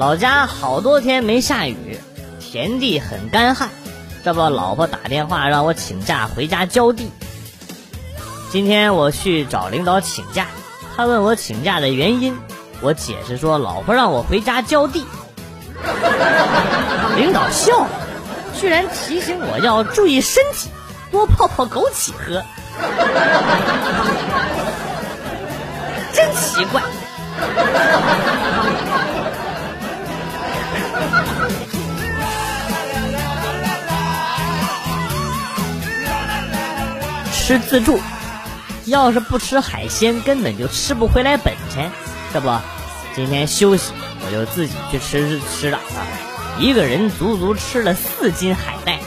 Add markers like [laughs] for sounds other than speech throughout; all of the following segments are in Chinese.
老家好多天没下雨，田地很干旱。这不，老婆打电话让我请假回家浇地。今天我去找领导请假，他问我请假的原因，我解释说老婆让我回家浇地。[laughs] 领导笑了，居然提醒我要注意身体，多泡泡枸杞喝。[laughs] 真奇怪。吃自助，要是不吃海鲜，根本就吃不回来本钱。这不，今天休息，我就自己去吃吃了啊！一个人足足吃了四斤海带。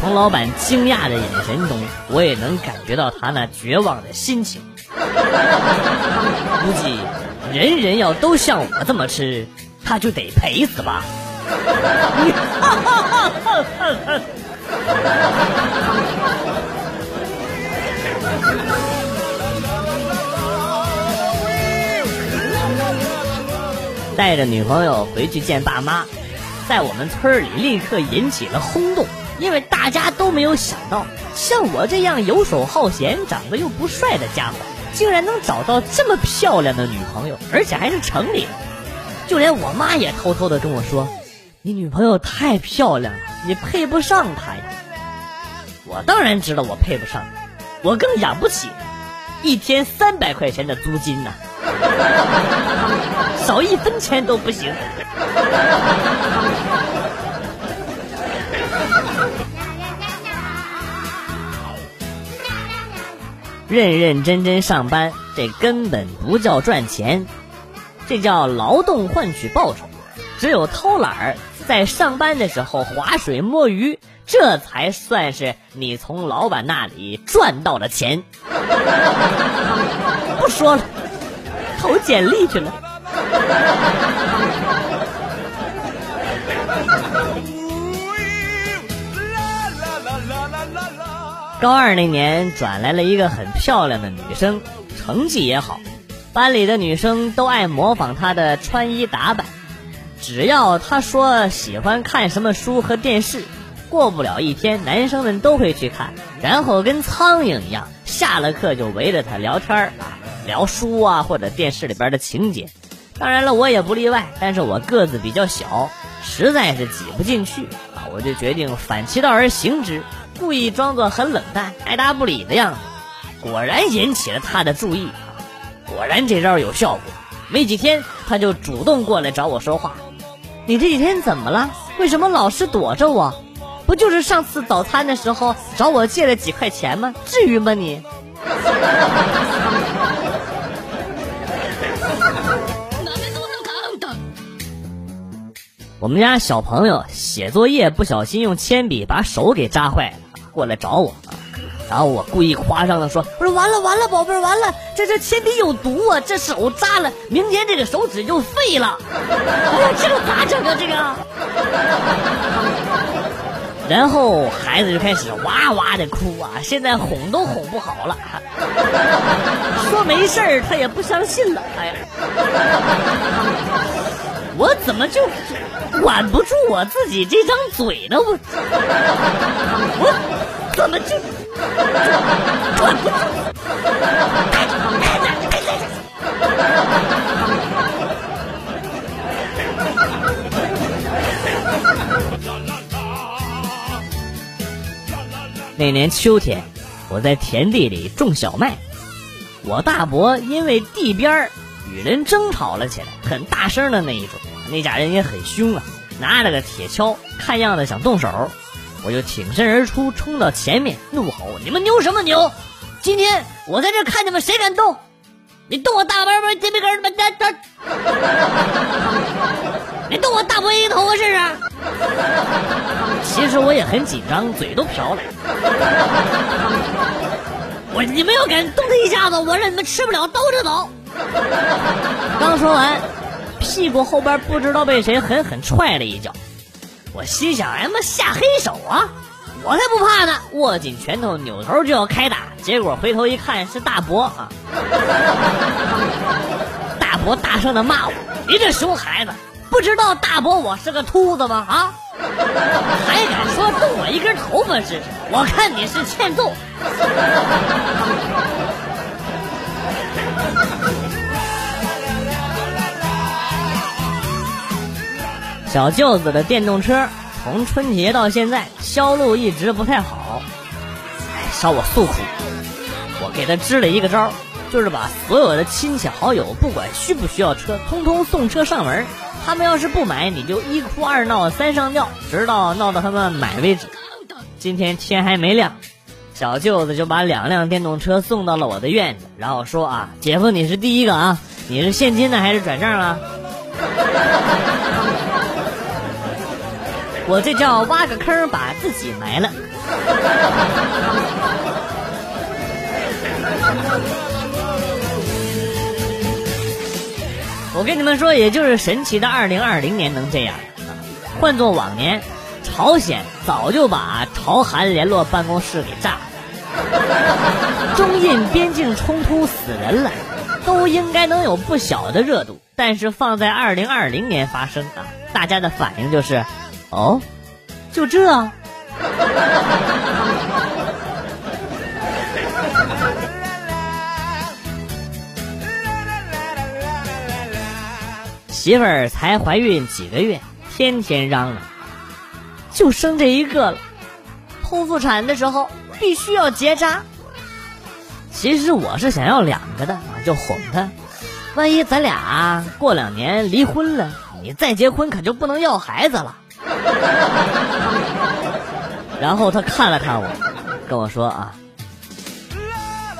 从老板惊讶的眼神中，我也能感觉到他那绝望的心情。估计人人要都像我这么吃，他就得赔死吧。[laughs] 带着女朋友回去见爸妈，在我们村里立刻引起了轰动，因为大家都没有想到，像我这样游手好闲、长得又不帅的家伙，竟然能找到这么漂亮的女朋友，而且还是城里的。就连我妈也偷偷的跟我说。你女朋友太漂亮了，你配不上她呀！我当然知道我配不上，我更养不起，一天三百块钱的租金呢，[laughs] 少一分钱都不行。认认真真上班，这根本不叫赚钱，这叫劳动换取报酬。只有偷懒儿，在上班的时候划水摸鱼，这才算是你从老板那里赚到了钱。不说了，投简历去了。高二那年，转来了一个很漂亮的女生，成绩也好，班里的女生都爱模仿她的穿衣打扮。只要他说喜欢看什么书和电视，过不了一天，男生们都会去看，然后跟苍蝇一样，下了课就围着他聊天啊，聊书啊或者电视里边的情节。当然了，我也不例外，但是我个子比较小，实在是挤不进去啊，我就决定反其道而行之，故意装作很冷淡、爱答不理的样子，果然引起了他的注意啊，果然这招有效果，没几天他就主动过来找我说话。你这几天怎么了？为什么老是躲着我？不就是上次早餐的时候找我借了几块钱吗？至于吗你？我们家小朋友写作业不小心用铅笔把手给扎坏了，过来找我。然后我故意夸张的说：“我说完了完了，宝贝儿完了，这这铅笔有毒啊，这手扎了，明天这个手指就废了。[laughs] ”哎呀，这个咋整啊？这个。[laughs] 然后孩子就开始哇哇的哭啊，现在哄都哄不好了，[laughs] 说没事儿他也不相信了。哎呀，我怎么就管不住我自己这张嘴呢？我我怎么就？那年秋天，我在田地里种小麦，我大伯因为地边儿与人争吵了起来，很大声的那一种。那家人也很凶啊，拿着个铁锹，看样子想动手。我就挺身而出，冲到前面，怒吼：“你们牛什么牛？今天我在这看你们谁敢动！你动我大伯伯这边根儿，他妈的！你动我大伯一头发试试！”其实我也很紧张，嘴都瓢了。我你们要敢动他一下子，我让你们吃不了兜着走。刚说完，屁股后边不知道被谁狠狠踹了一脚。我心想：“哎妈，下黑手啊！我才不怕呢！”握紧拳头，扭头就要开打。结果回头一看，是大伯啊！[laughs] 大伯大声的骂我：“你这熊孩子，不知道大伯我是个秃子吗？啊，还敢说动我一根头发试试？我看你是欠揍。”小舅子的电动车从春节到现在销路一直不太好，哎，找我诉苦。我给他支了一个招，就是把所有的亲戚好友，不管需不需要车，通通送车上门。他们要是不买，你就一哭二闹三上吊，直到闹到他们买为止。今天天还没亮，小舅子就把两辆电动车送到了我的院子，然后说啊，姐夫你是第一个啊，你是现金呢还是转账啊？[laughs] 我这叫挖个坑把自己埋了。[laughs] 我跟你们说，也就是神奇的二零二零年能这样。换做往年，朝鲜早就把朝韩联络办公室给炸了。中印边境冲突死人了，都应该能有不小的热度。但是放在二零二零年发生啊，大家的反应就是。哦，就这？媳妇儿才怀孕几个月，天天嚷嚷，就生这一个了。剖腹产的时候必须要结扎。其实我是想要两个的，就哄她，万一咱俩过两年离婚了，你再结婚可就不能要孩子了。[laughs] 然后他看了看我，跟我说啊：“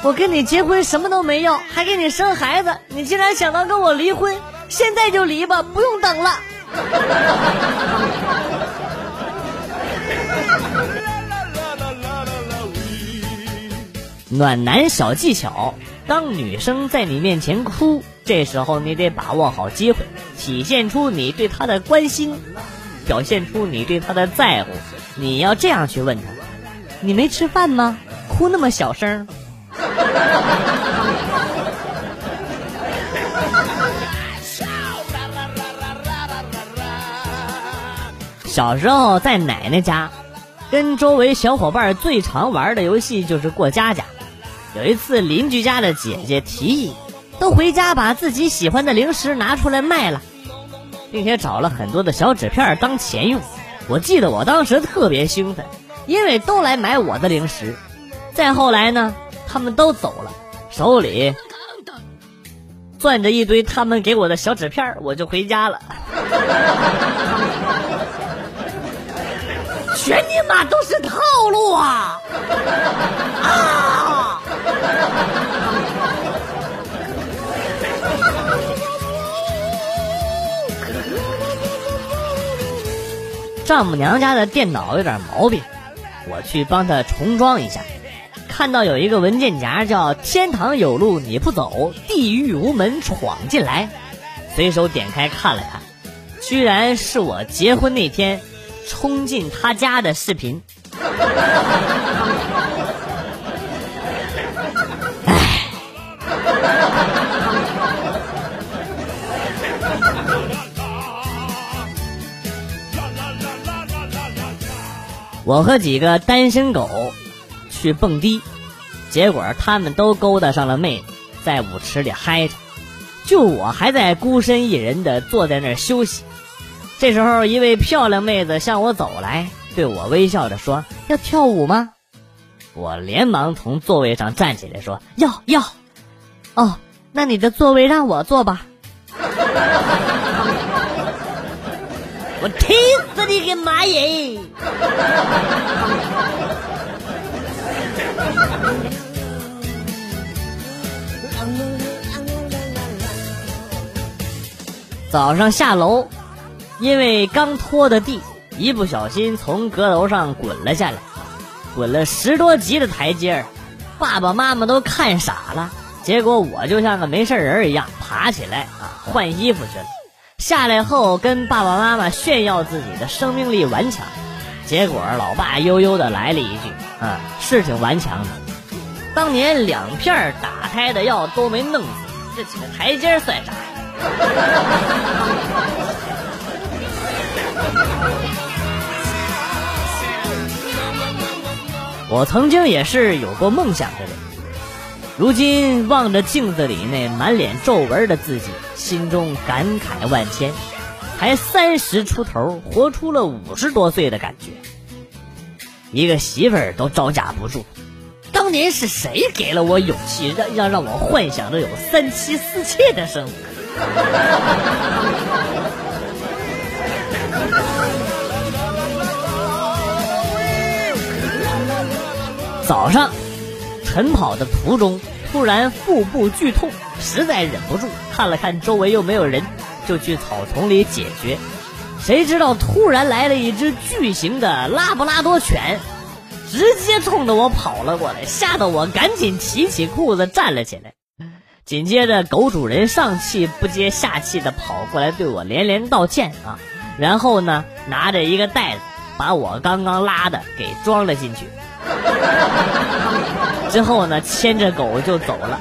我跟你结婚什么都没要，还给你生孩子，你竟然想到跟我离婚？现在就离吧，不用等了。[laughs] ”暖男小技巧：当女生在你面前哭，这时候你得把握好机会，体现出你对她的关心。表现出你对他的在乎，你要这样去问他：“你没吃饭吗？哭那么小声。”小时候在奶奶家，跟周围小伙伴最常玩的游戏就是过家家。有一次，邻居家的姐姐提议，都回家把自己喜欢的零食拿出来卖了。并且找了很多的小纸片当钱用，我记得我当时特别兴奋，因为都来买我的零食。再后来呢，他们都走了，手里攥着一堆他们给我的小纸片，我就回家了。[laughs] 全你妈都是套路啊！啊！丈母娘家的电脑有点毛病，我去帮她重装一下。看到有一个文件夹叫“天堂有路你不走，地狱无门闯进来”，随手点开看了看，居然是我结婚那天冲进他家的视频。我和几个单身狗去蹦迪，结果他们都勾搭上了妹子，在舞池里嗨着，就我还在孤身一人的坐在那儿休息。这时候，一位漂亮妹子向我走来，对我微笑着说：“要跳舞吗？”我连忙从座位上站起来说：“要要。”哦，那你的座位让我坐吧。[laughs] 我踢死你个蚂蚁！[laughs] 早上下楼，因为刚拖的地，一不小心从阁楼上滚了下来，滚了十多级的台阶儿，爸爸妈妈都看傻了。结果我就像个没事人一样爬起来啊，换衣服去了。下来后跟爸爸妈妈炫耀自己的生命力顽强，结果老爸悠悠的来了一句：“啊，是挺顽强的，当年两片打胎的药都没弄死，这几个台阶算啥呀？” [laughs] 我曾经也是有过梦想的人，如今望着镜子里那满脸皱纹的自己，心中感慨万千。才三十出头，活出了五十多岁的感觉，一个媳妇儿都招架不住。当年是谁给了我勇气，让让让我幻想着有三妻四妾的生活？早上晨跑的途中，突然腹部剧痛，实在忍不住，看了看周围又没有人，就去草丛里解决。谁知道突然来了一只巨型的拉布拉多犬，直接冲着我跑了过来，吓得我赶紧提起裤子站了起来。紧接着，狗主人上气不接下气的跑过来对我连连道歉啊，然后呢，拿着一个袋子把我刚刚拉的给装了进去。之后呢，牵着狗就走了。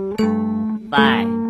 拜。